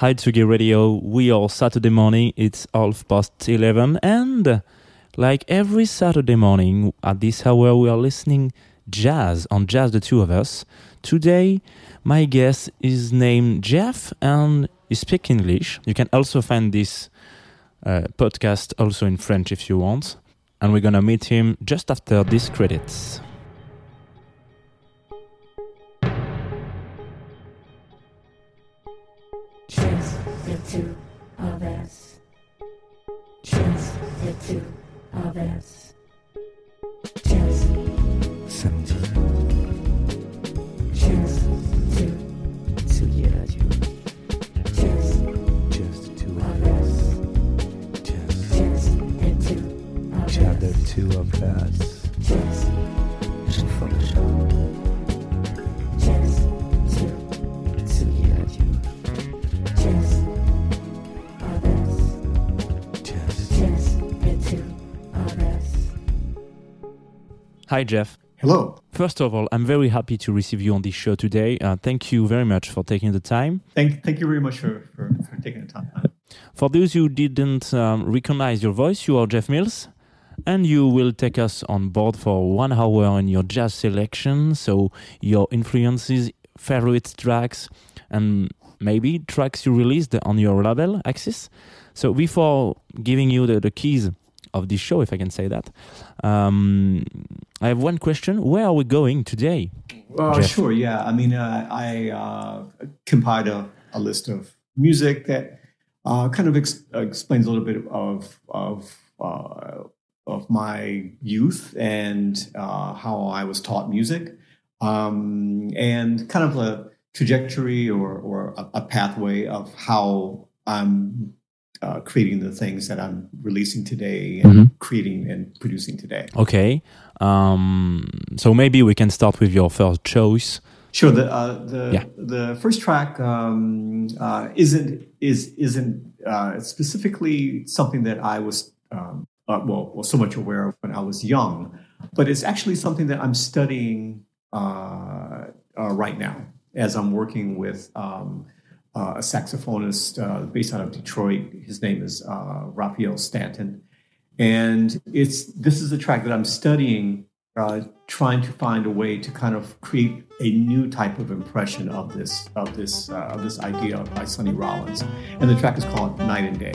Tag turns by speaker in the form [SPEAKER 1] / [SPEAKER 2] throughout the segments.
[SPEAKER 1] Hi Tsugi Radio. We are Saturday morning. It's half past 11 and like every Saturday morning at this hour we are listening jazz on Jazz the Two of Us. Today my guest is named Jeff and he speaks English. You can also find this uh, podcast also in French if you want. And we're gonna meet him just after these credits.
[SPEAKER 2] Us. Just,
[SPEAKER 3] samedi
[SPEAKER 2] just two,
[SPEAKER 3] Tsugi Radio
[SPEAKER 2] just
[SPEAKER 3] Just two
[SPEAKER 2] of
[SPEAKER 3] of
[SPEAKER 2] us.
[SPEAKER 3] us. Just
[SPEAKER 2] Just the two of us.
[SPEAKER 1] Hi Jeff.
[SPEAKER 4] Hello.
[SPEAKER 1] First of all, I'm very happy to receive you on this show today. Uh, thank you very much for taking the time.
[SPEAKER 4] Thank, thank you very much for, for, for taking the time.
[SPEAKER 1] For those who didn't um, recognize your voice, you are Jeff Mills, and you will take us on board for one hour in your jazz selection. So, your influences, favorite tracks, and maybe tracks you released on your label, Axis. So, before giving you the, the keys of this show, if I can say that, um, I have one question. Where are we going today?
[SPEAKER 4] Well,
[SPEAKER 1] Jeff.
[SPEAKER 4] sure. Yeah. I mean, uh, I uh, compiled a, a list of music that uh, kind of ex- explains a little bit of of uh, of my youth and uh, how I was taught music, um, and kind of a trajectory or or a, a pathway of how I'm uh, creating the things that I'm releasing today and
[SPEAKER 1] Mhm.
[SPEAKER 4] creating and producing today.
[SPEAKER 1] Okay. Um, so, maybe we can start with your first choice.
[SPEAKER 4] Sure. The uh, the
[SPEAKER 1] Yeah.
[SPEAKER 4] the first track um, uh, isn't is isn't uh, specifically something that I was um, uh, well, well so much aware of when I was young, but it's actually something that I'm studying uh, uh, right now as I'm working with um, uh, a saxophonist uh, based out of Detroit. His name is uh, Rafael Statin, and it's this is a track that I'm studying uh, trying to find a way to kind of create a new type of impression of this of this uh, of this idea by Sonny Rollins, and the track is called Night and Day.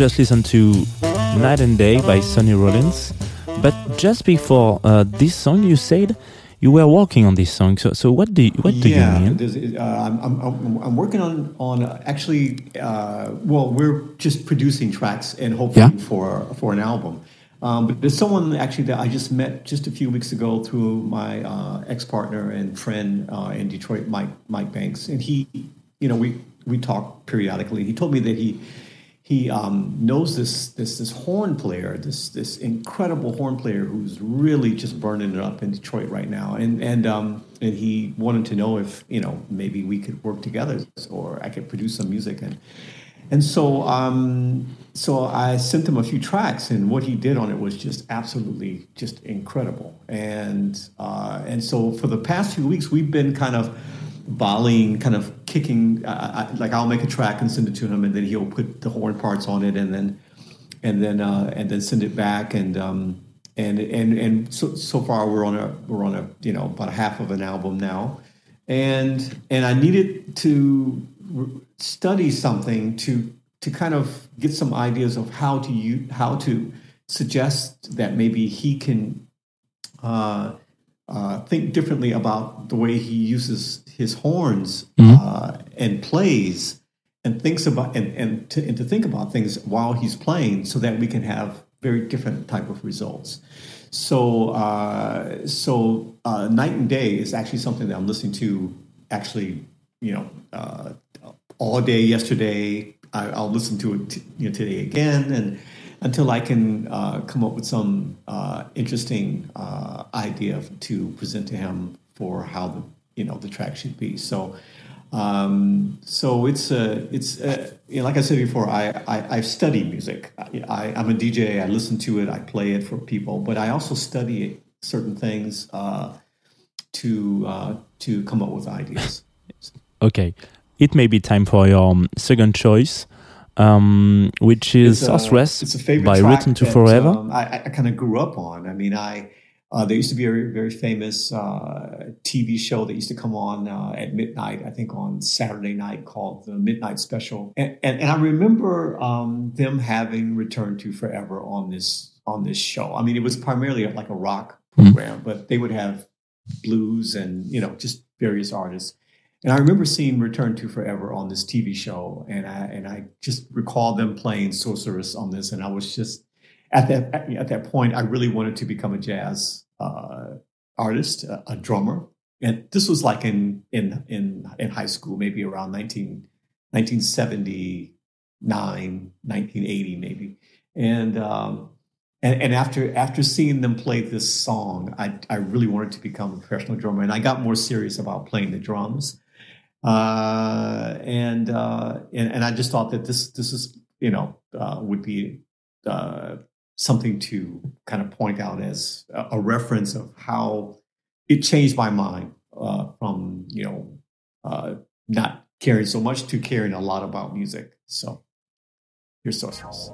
[SPEAKER 1] Just listened to Night and Day by Sonny Rollins. But just before uh, this song, you said you were working on this song. So, so what do you, what do
[SPEAKER 4] yeah,
[SPEAKER 1] you mean?
[SPEAKER 4] uh, I'm, I'm, I'm, working on on actually. Uh, well, we're just producing tracks and hoping
[SPEAKER 1] Yeah.
[SPEAKER 4] for for an album. Um, but there's someone actually that I just met just a few weeks ago through my uh, ex partner and friend uh, in Detroit, Mike Mike Banks, and he, you know, we we talk periodically. He told me that he he um, knows this this this horn player, this this incredible horn player who's really just burning it up in Detroit right now, and and um, and he wanted to know if you know maybe we could work together or I could produce some music. And and so um, so I sent him a few tracks, and what he did on it was just absolutely just incredible, and uh, and so for the past few weeks we've been kind of volleying, kind of kicking. Uh, I, like I'll make a track and send it to him, and then he'll put the horn parts on it, and then and then uh, and then send it back, and um, and and and so so far we're on a we're on a you know about half of an album now, and and I needed to study something to to kind of get some ideas of how to use, how to suggest that maybe he can uh, uh, think differently about the way he uses his horns uh, and plays and thinks about and, and, to, and to think about things while he's playing so that we can have very different type of results. So uh, so uh, night and day is actually something that i'm listening to actually you know uh, all day yesterday. I, i'll listen to it t- you know, today again and until i can uh, come up with some uh, interesting uh, idea to present to him for how the you know the track should be so um, so it's uh, it's uh, you know, like I said before, I, I, I study music. I, I, I'm a DJ. I listen to it. I play it for people, but I also study certain things uh, to uh, to come up with ideas.
[SPEAKER 1] Okay, it may be time for your um, second choice, um, which is
[SPEAKER 4] It's a- a favorite
[SPEAKER 1] by Return to Forever.
[SPEAKER 4] um, I, I kind of grew up on. I mean, I uh, there used to be a very, very famous uh, TV show that used to come on uh, at midnight. I think on Saturday night called the Midnight Special, and and, and I remember um, them having Return to Forever on this on this show. I mean, it was primarily like a rock program, but they would have blues and you know just various artists. And I remember seeing Return to Forever on this TV show, and I and I just recall them playing Sorceress on this, and I was just at that at, at that point, I really wanted to become a jazz uh, artist, a, a drummer, and this was like in in in in high school, maybe around 19, 1979, 1980, maybe, and. Um, and, and after after seeing them play this song, I, I really wanted to become a professional drummer, and I got more serious about playing the drums. Uh, and, uh, and and I just thought that this this is you know uh, would be uh, something to kind of point out as a, reference of how it changed my mind uh, from you know uh, not caring so much to caring a lot about music. So here's Sorceress.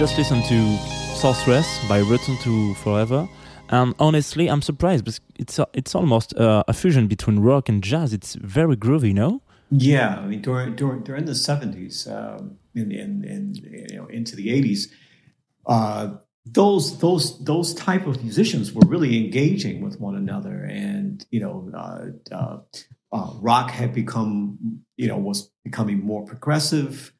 [SPEAKER 1] Just listened to Sorceress by Return to Forever. And honestly, I'm surprised because it's a, it's almost uh, a fusion between rock and jazz. It's very groovy, no?
[SPEAKER 4] Yeah, I mean during during during the seventies, um, in, in in you know into the eighties, uh, those those those type of musicians were really engaging with one another, and you know, uh, uh, uh, rock had become you know was becoming more progressive,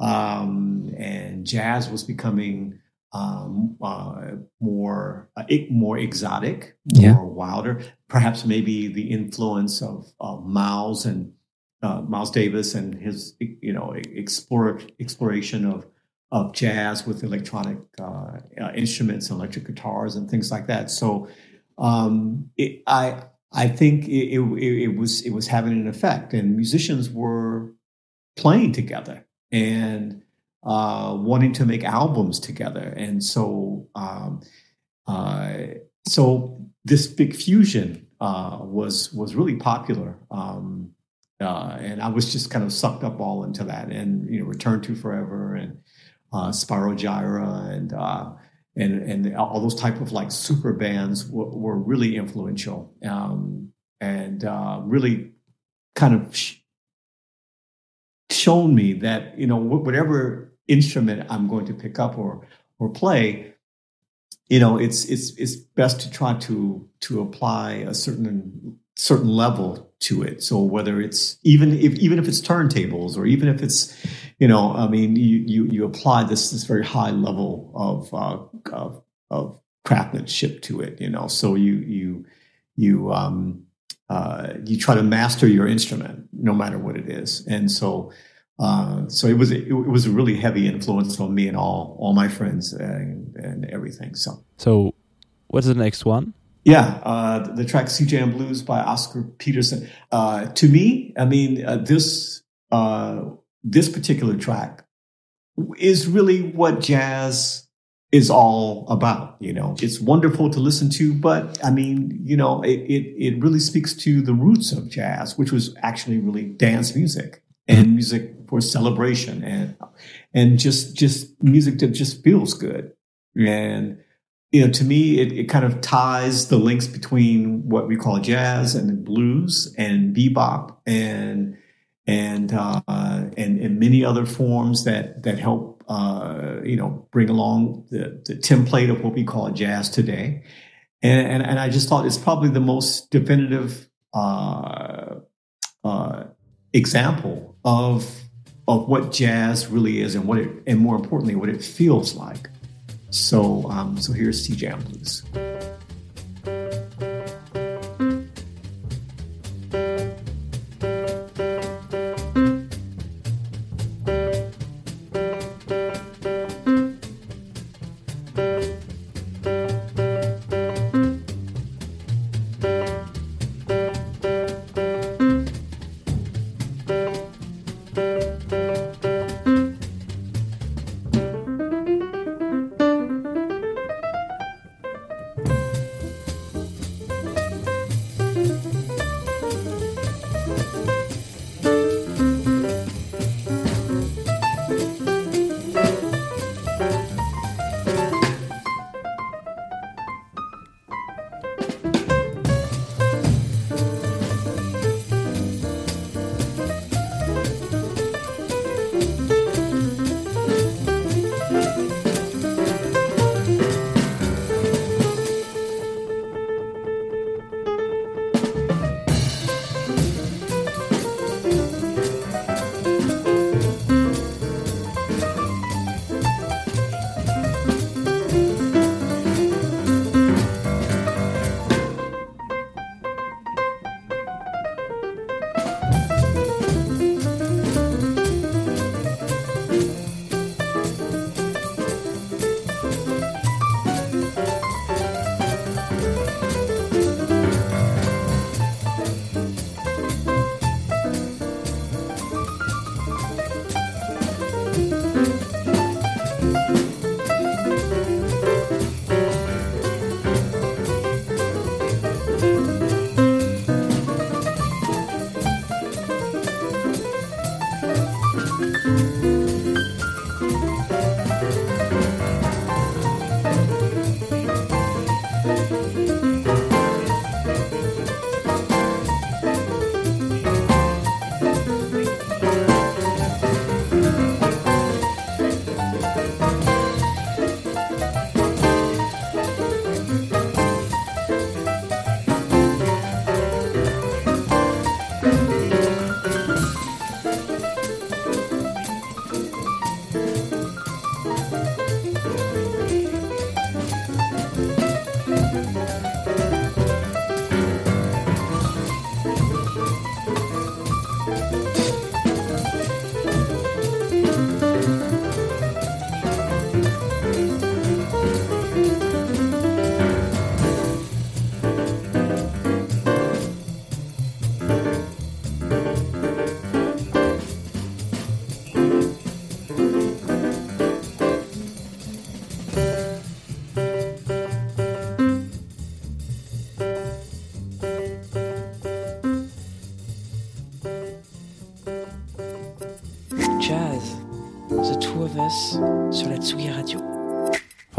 [SPEAKER 4] um, and jazz was becoming um, uh, more uh, more exotic, more
[SPEAKER 3] Yeah.
[SPEAKER 4] wilder. Perhaps maybe the influence of, of Miles and uh, Miles Davis and his you know explore, exploration of of jazz with electronic uh, uh, instruments, electric guitars, and things like that. So um, it, I I think it, it, it was it was having an effect, and musicians were playing together and uh, wanting to make albums together, and so um, uh, so this big fusion uh, was was really popular. Um, uh, and I was just kind of sucked up all into that, and you know, Return to Forever and uh, Spyro Gyra and uh, and and all those type of like super bands were, were really influential um, and uh, really kind of shown me that you know whatever instrument I'm going to pick up or or play, you know, it's it's it's best to try to to apply a certain certain level to it. So whether it's even if even if it's turntables or even if it's you know, I mean, you you you apply this this very high level of uh, of, of craftsmanship to it. You know, so you you you um, uh, you try to master your instrument no matter what it is, and so. Uh, so it was it, was a really heavy influence on me and all all my friends and, and everything. So
[SPEAKER 1] So, what's the next one?
[SPEAKER 4] yeah, uh, the track "C Jam Blues" by Oscar Peterson. Uh, to me, I mean, uh, this uh, this particular track is really what jazz is all about. You know, it's wonderful to listen to, but I mean, you know, it it, it really speaks to the roots of jazz, which was actually really dance music and music for celebration and and just just music that just feels good and you know, to me, it, it kind of ties the links between what we call jazz and blues and bebop and and uh, and, and many other forms that that help uh, you know bring along the, the template of what we call jazz today. And, and and I just thought it's probably the most definitive uh, uh, example of of what jazz really is and what it and more importantly what it feels like. So, um, so here's C Jam Blues.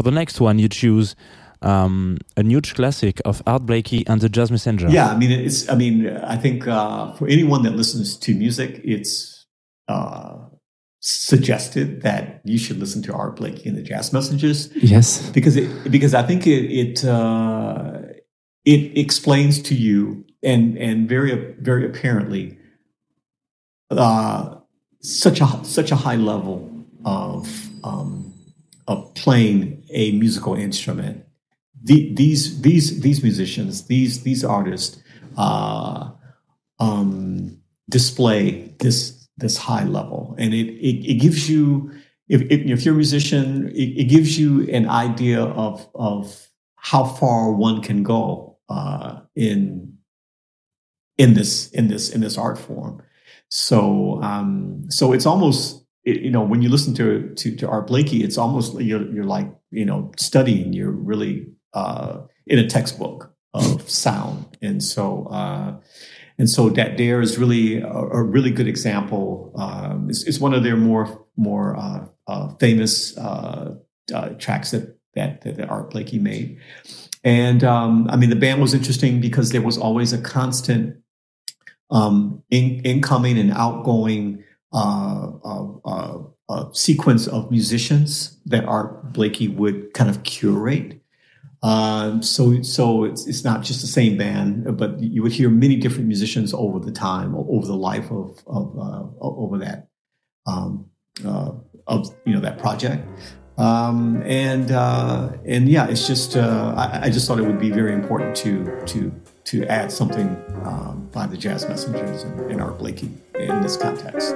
[SPEAKER 1] The next one, you choose um, a huge classic of Art Blakey and the Jazz Messenger.
[SPEAKER 4] Yeah, I mean, it's. I mean, I think uh, for anyone that listens to music, it's uh, suggested that you should listen to Art Blakey and the Jazz Messengers
[SPEAKER 1] Yes.
[SPEAKER 4] because it because I think it it uh, it explains to you and and very very apparently uh, such a such a high level of um, of playing a musical instrument. The, these these these musicians these these artists uh, um, display this this high level, and it it, it gives you if, if, you're a musician, it, it gives you an idea of of how far one can go uh, in in this in this in this art form. So um, so it's almost it- you know when you listen to to, to Art Blakey, it's almost you're you're like you know studying. You're really uh, in a textbook of sound, and so. Uh, and so that there is really a, a really good example. Um, it's, it's one of their more more uh, uh, famous uh, uh, tracks that, that that Art Blakey made. And um, I mean, the band was interesting because there was always a constant um, in, incoming and outgoing uh, uh, uh, uh, sequence of musicians that Art Blakey would kind of curate. Um, so, so it's it's not just the same band, but you would hear many different musicians over the time, over the life of of uh, over that um, uh, of you know that project. Um, and uh, and yeah, it's just I, I just thought it would be very important to to to add something um, by the Jazz Messengers and, and Art Blakey in this context.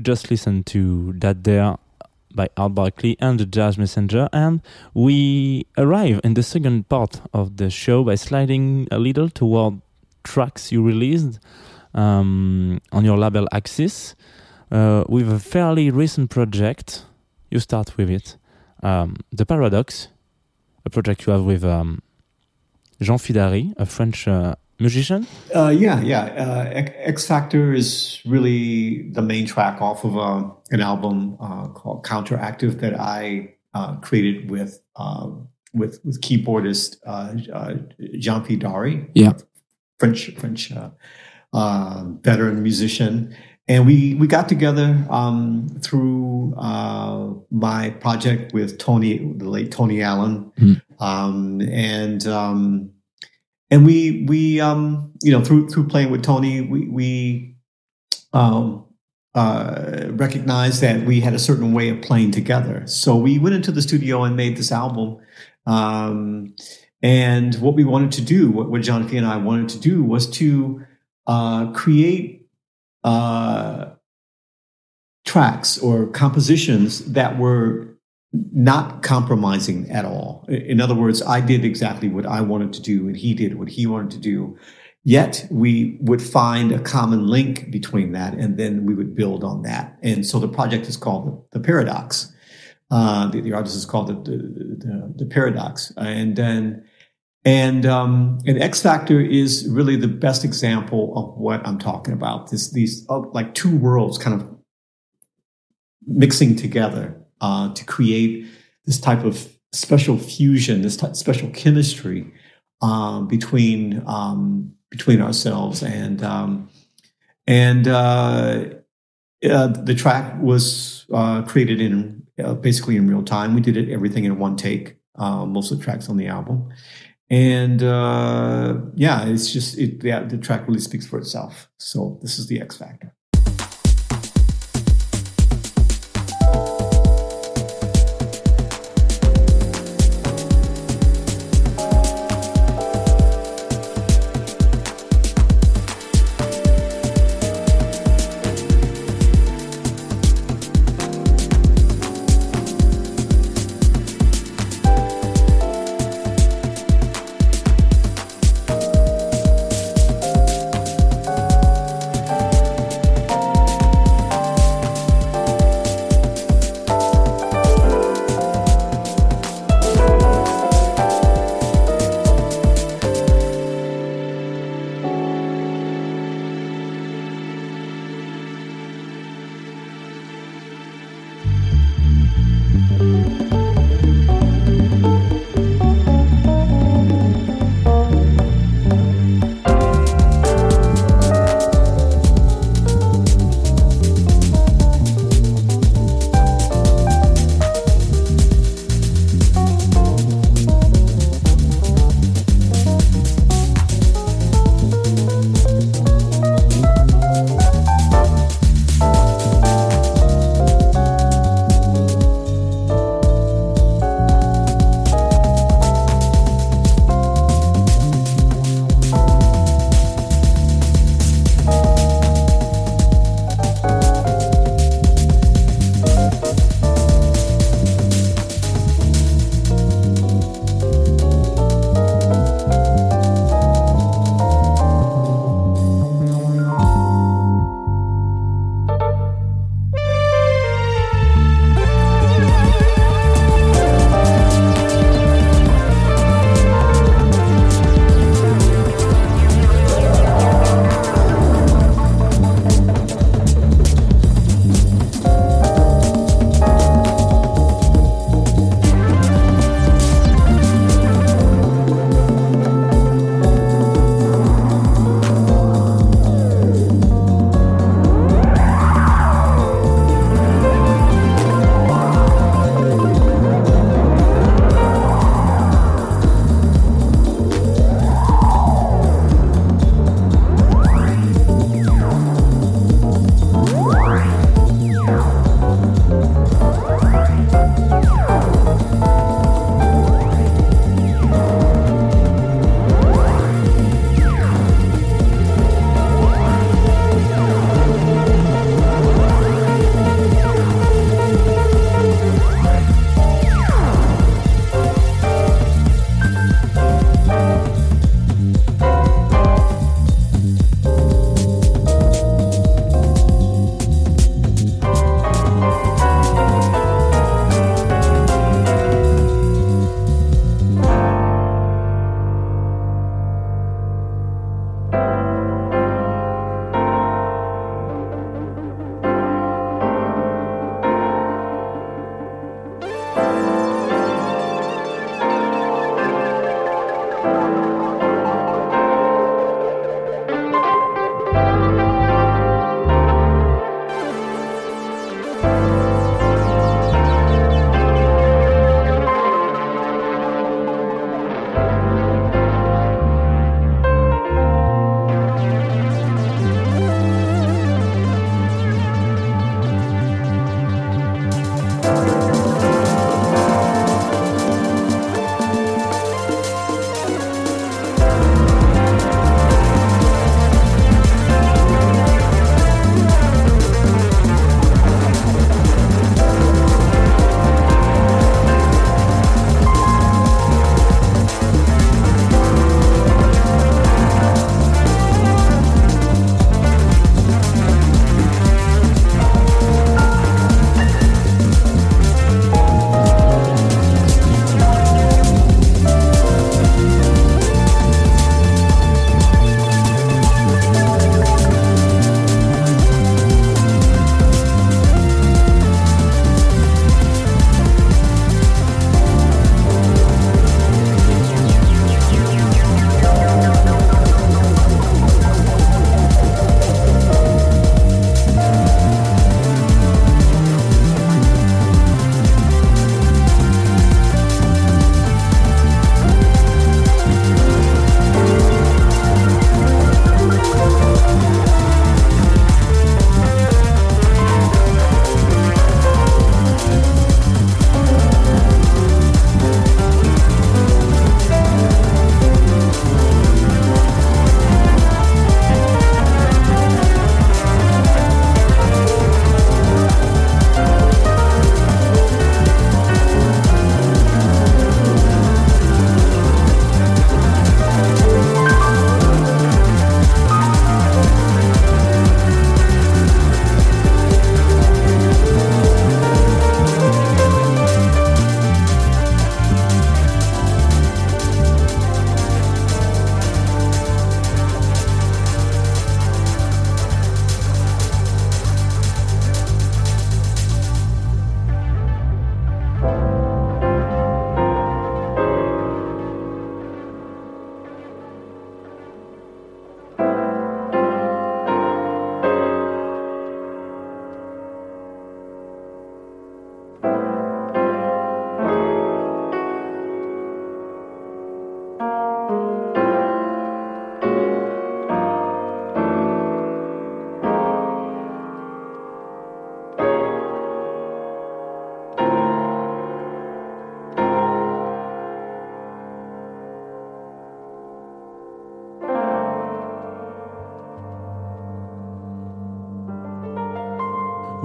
[SPEAKER 1] We just listened to That There by Art Blakey and the Jazz Messenger, and we arrive in the second part of the show by sliding a little toward tracks you released um, on your label Axis uh, with a fairly recent project. You start with it, um, The Paradox, a project you have with um, Jean-Phi Dary, a French uh, musician.
[SPEAKER 4] Uh, yeah, yeah. Uh, X- Factor is really the main track off of uh, an album uh, called Counteractive that I uh, created with um, with with keyboardist uh, uh, Jean-Phi Dary.
[SPEAKER 5] Yeah.
[SPEAKER 4] French French uh, uh, veteran musician, and we we got together um, through uh, my project with Tony, the late Tony Allen,
[SPEAKER 5] Mm.
[SPEAKER 4] um, and um, and we we um, you know through through playing with Tony, we we um, uh, recognized that we had a certain way of playing together. So we went into the studio and made this album. Um, and what we wanted to do, what, what Jean-Phi and I wanted to do, was to uh, create uh, tracks or compositions that were not compromising at all. In other words, I did exactly what I wanted to do, and he did what he wanted to do. Yet we would find a common link between that, and then we would build on that. And so the project is called the, the Paradox. Uh, the, the artist is called the, the, the, Paradox, and then and um, and X Factor is really the best example of what I'm talking about. This these uh, like two worlds kind of mixing together uh, to create this type of special fusion, this special chemistry um, between um, between ourselves and um, and uh, uh, the track was uh, created in uh, basically in real time. We did it everything in one take. Uh, most of the tracks on the album, and uh, yeah, it's just it, yeah, the track really speaks for itself. So this is the X Factor.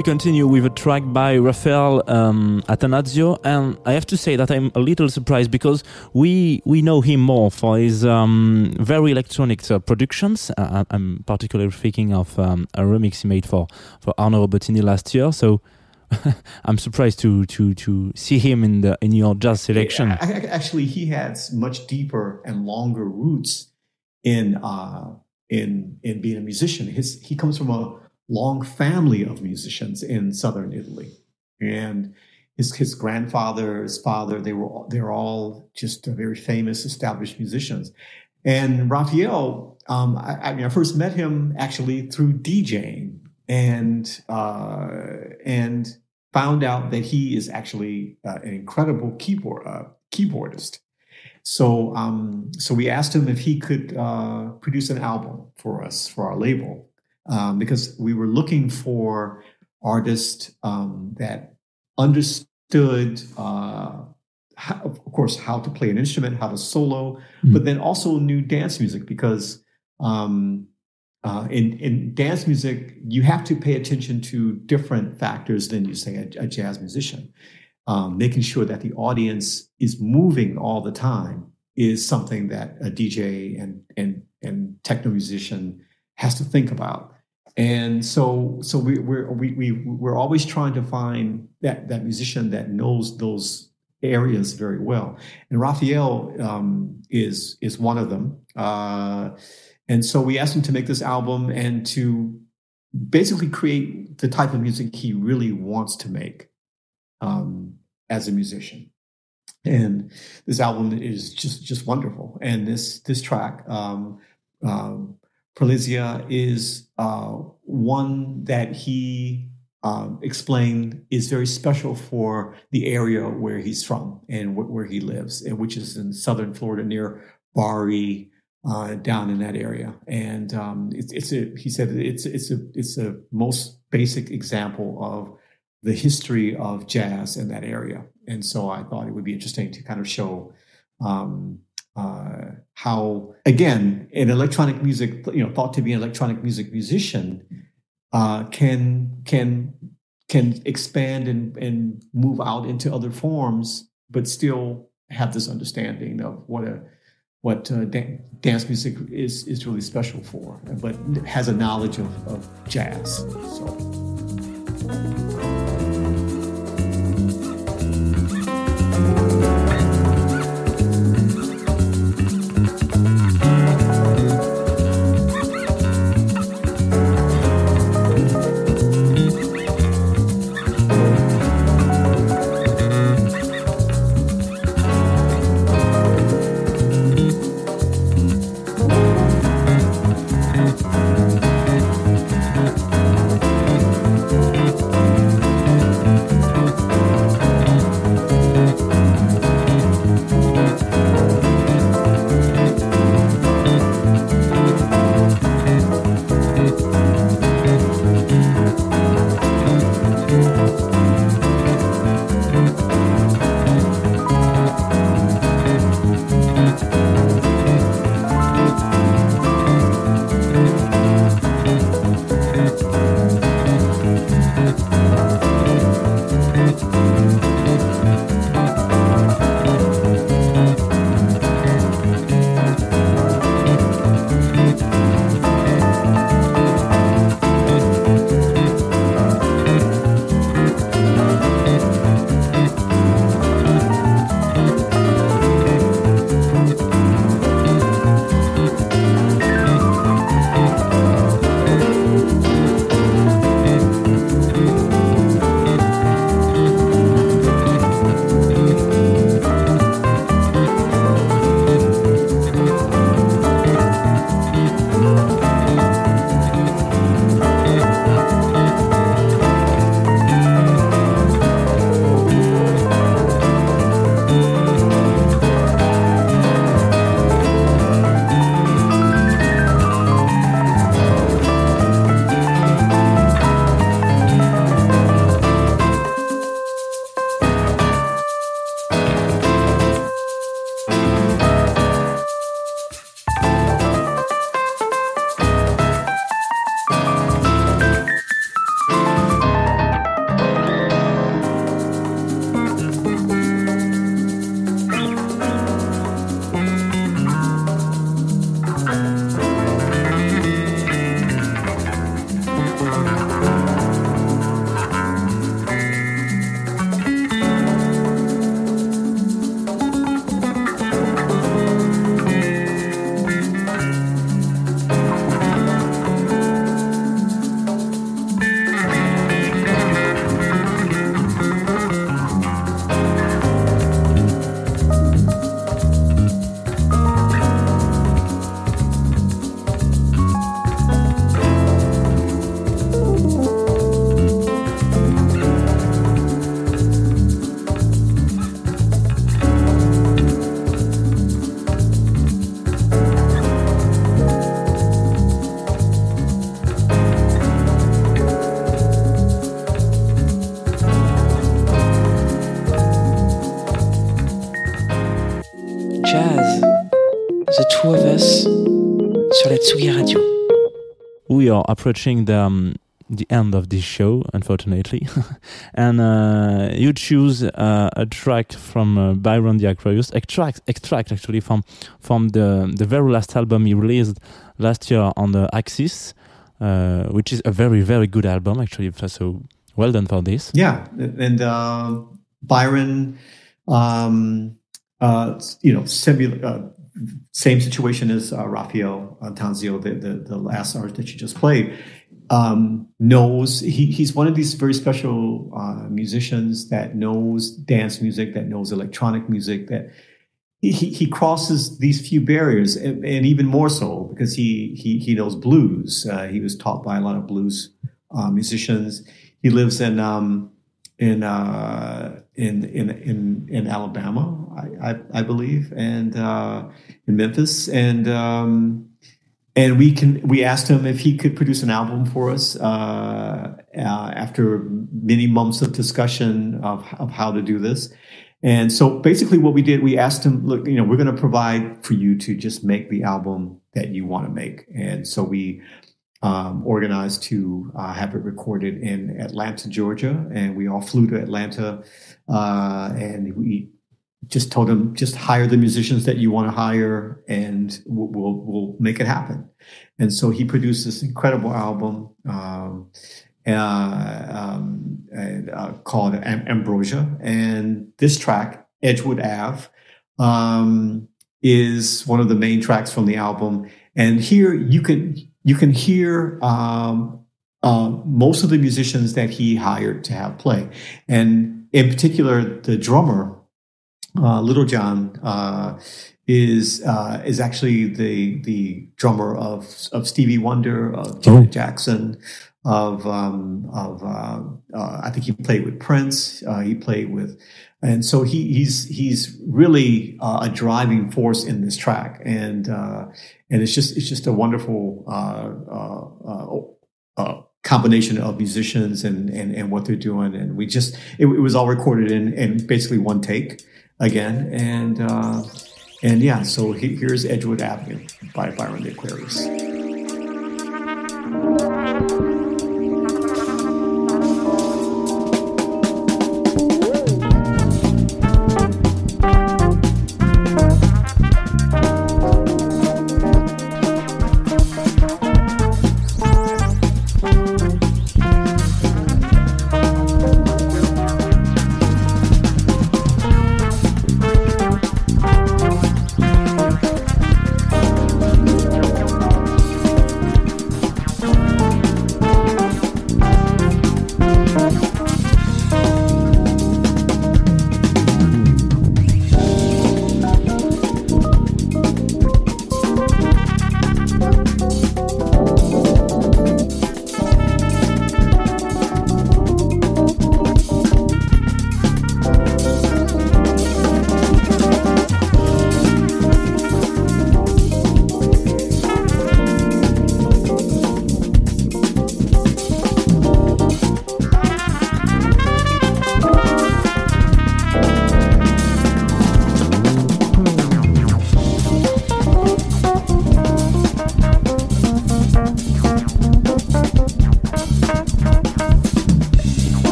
[SPEAKER 1] We continue with a track by Rafael um, Attanasio, and I have to say that I'm a little surprised because we we know him more for his um, very electronic uh, productions. Uh, I'm particularly thinking of um, a remix he made for for Arnaud Rebotini last year. So I'm surprised to to to see him in the in your jazz selection.
[SPEAKER 4] Actually, he has much deeper and longer roots in uh, in in being a musician. His he comes from a long family of musicians in southern Italy, and his his grandfather, his father, they were all, they're all just very famous, established musicians. And Raphael, um, I, I mean, I first met him actually through DJing, and uh, and found out that he is actually uh, an incredible keyboard uh, keyboardist. So um, so we asked him if he could uh, produce an album for us for our label um, because we were looking for artists um, that understood. Uh, how, of course, how to play an instrument, how to solo,
[SPEAKER 1] Mm.
[SPEAKER 4] but then also knew dance music because um, uh, in, in dance music, you have to pay attention to different factors than you say a, a jazz musician. Um, making sure that the audience is moving all the time is something that a DJ and and and techno musician has to think about. And so so we we're we, we we're always trying to find that that musician that knows those areas very well. And Raphael um, is is one of them. Uh, and so we asked him to make this album and to basically create the type of music he really wants to make um, as a musician. And this album is just just wonderful. And this this track, um, um, Prolisia, is uh, one that he um, explained is very special for the area where he's from and wh- where he lives, and which is in southern Florida near Bari, uh, down in that area. And um, it's, it's a he said it's it's a it's a most basic example of the history of jazz in that area. And so I thought it would be interesting to kind of show um, uh, how, again, an electronic music, you know, thought to be an electronic music musician, uh, can can can expand and, and move out into other forms, but still have this understanding of what a what uh, dan- dance music is is really special for, but has a knowledge of, of jazz. So.
[SPEAKER 1] Approaching the um, the end of this show, unfortunately, and uh, you choose uh, a track from uh, Byron the Aquarius, extract extract actually from from the the very last album he released last year on the Axis, uh, which is a very very good album actually. So well done for this.
[SPEAKER 4] Yeah, and uh, Byron, um, uh, you know, similar, same situation as uh, Rafael Tanzio, the, the the last artist that you just played. Um, knows he, he's one of these very special uh, musicians that knows dance music, that knows electronic music, that he, he crosses these few barriers, and, and even more so because he he he knows blues. Uh, he was taught by a lot of blues uh, musicians. He lives in um, in, uh, in in in in Alabama, I, I, believe, and uh, in Memphis, and um, and we can we asked him if he could produce an album for us uh, uh, after many months of discussion of of how to do this. And so basically, what we did, we asked him, look, you know, we're going to provide for you to just make the album that you want to make. And so we um, organized to uh, have it recorded in Atlanta, Georgia, and we all flew to Atlanta, uh, and we just told him just hire the musicians that you want to hire, and we'll we'll, make it happen. And so he produced this incredible album. Um, uh, um, and, uh, called Am- Ambrosia, and this track, Edgewood Ave, um, is one of the main tracks from the album. And here you can you can hear um, uh, most of the musicians that he hired to have play, and in particular, the drummer, uh, Little John, uh, is uh, is actually the the drummer of of Stevie Wonder, of Janet
[SPEAKER 1] Oh.
[SPEAKER 4] Jackson, of um, of uh, uh, I think he played with Prince. Uh, he played with, and so he he's he's really uh, a driving force in this track, and uh, and it's just it's just a wonderful uh, uh, uh, uh, combination of musicians and, and and what they're doing, and we just it, it was all recorded in in basically one take again, and. Uh, and yeah, so here's Edgewood Avenue by Byron the Aquarius.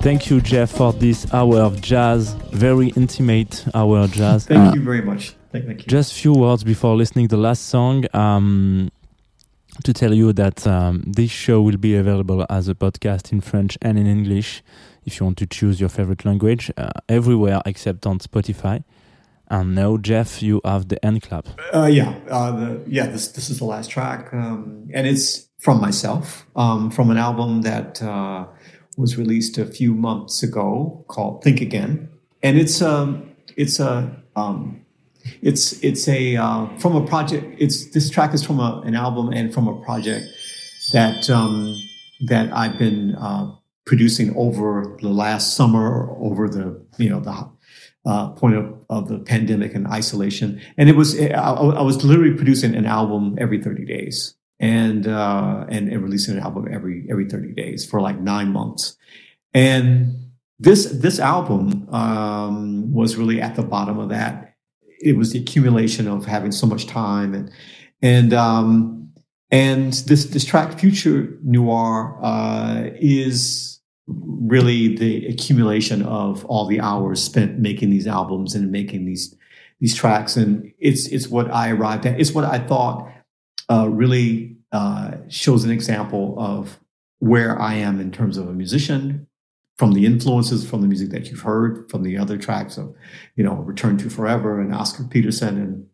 [SPEAKER 1] Thank you, Jeff, for this hour of jazz, very intimate hour of jazz.
[SPEAKER 4] Thank
[SPEAKER 1] Uh,
[SPEAKER 4] you very much. Thank, thank you.
[SPEAKER 1] Just few words before listening the last song. Um, to tell you that um, this show will be available as a podcast in French and in English, if you want to choose your favorite language, uh, everywhere except on Spotify. And now, Jeff, you have the end clap.
[SPEAKER 4] Uh, yeah, uh, the, yeah. This this is the last track, um, and it's from myself, um, from an album that uh, was released a few months ago called "Think Again," and it's um, it's a um, it's it's a uh, from a project. It's this track is from a, an album and from a project that um, that I've been uh, producing over the last summer, over the you know the uh, point of, of the pandemic and isolation. And it was, I, I was literally producing an album every 30 days and, uh, and, and releasing an album every, every 30 days for like nine months. And this, this album, um, was really at the bottom of that. It was the accumulation of having so much time and, and, um, and this, this track, Future Noir, uh, is, really the accumulation of all the hours spent making these albums and making these these tracks and it's it's what i arrived at it's what i thought uh, really uh, shows an example of where i am in terms of a musician from the influences from the music that you've heard from the other tracks of you know return to forever and oscar peterson and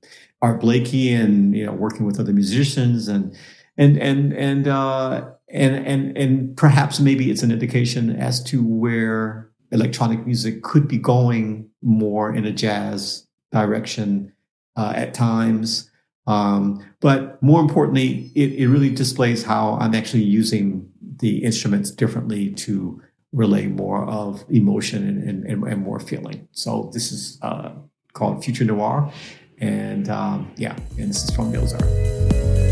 [SPEAKER 4] art blakey and you know working with other musicians and and and and uh and and and perhaps maybe it's an indication as to where electronic music could be going more in a jazz direction uh, at times. Um, but more importantly, it, it really displays how I'm actually using the instruments differently to relay more of emotion and, and, and more feeling. So this is uh, called Future Noir. And um, yeah, and this is from Mozart.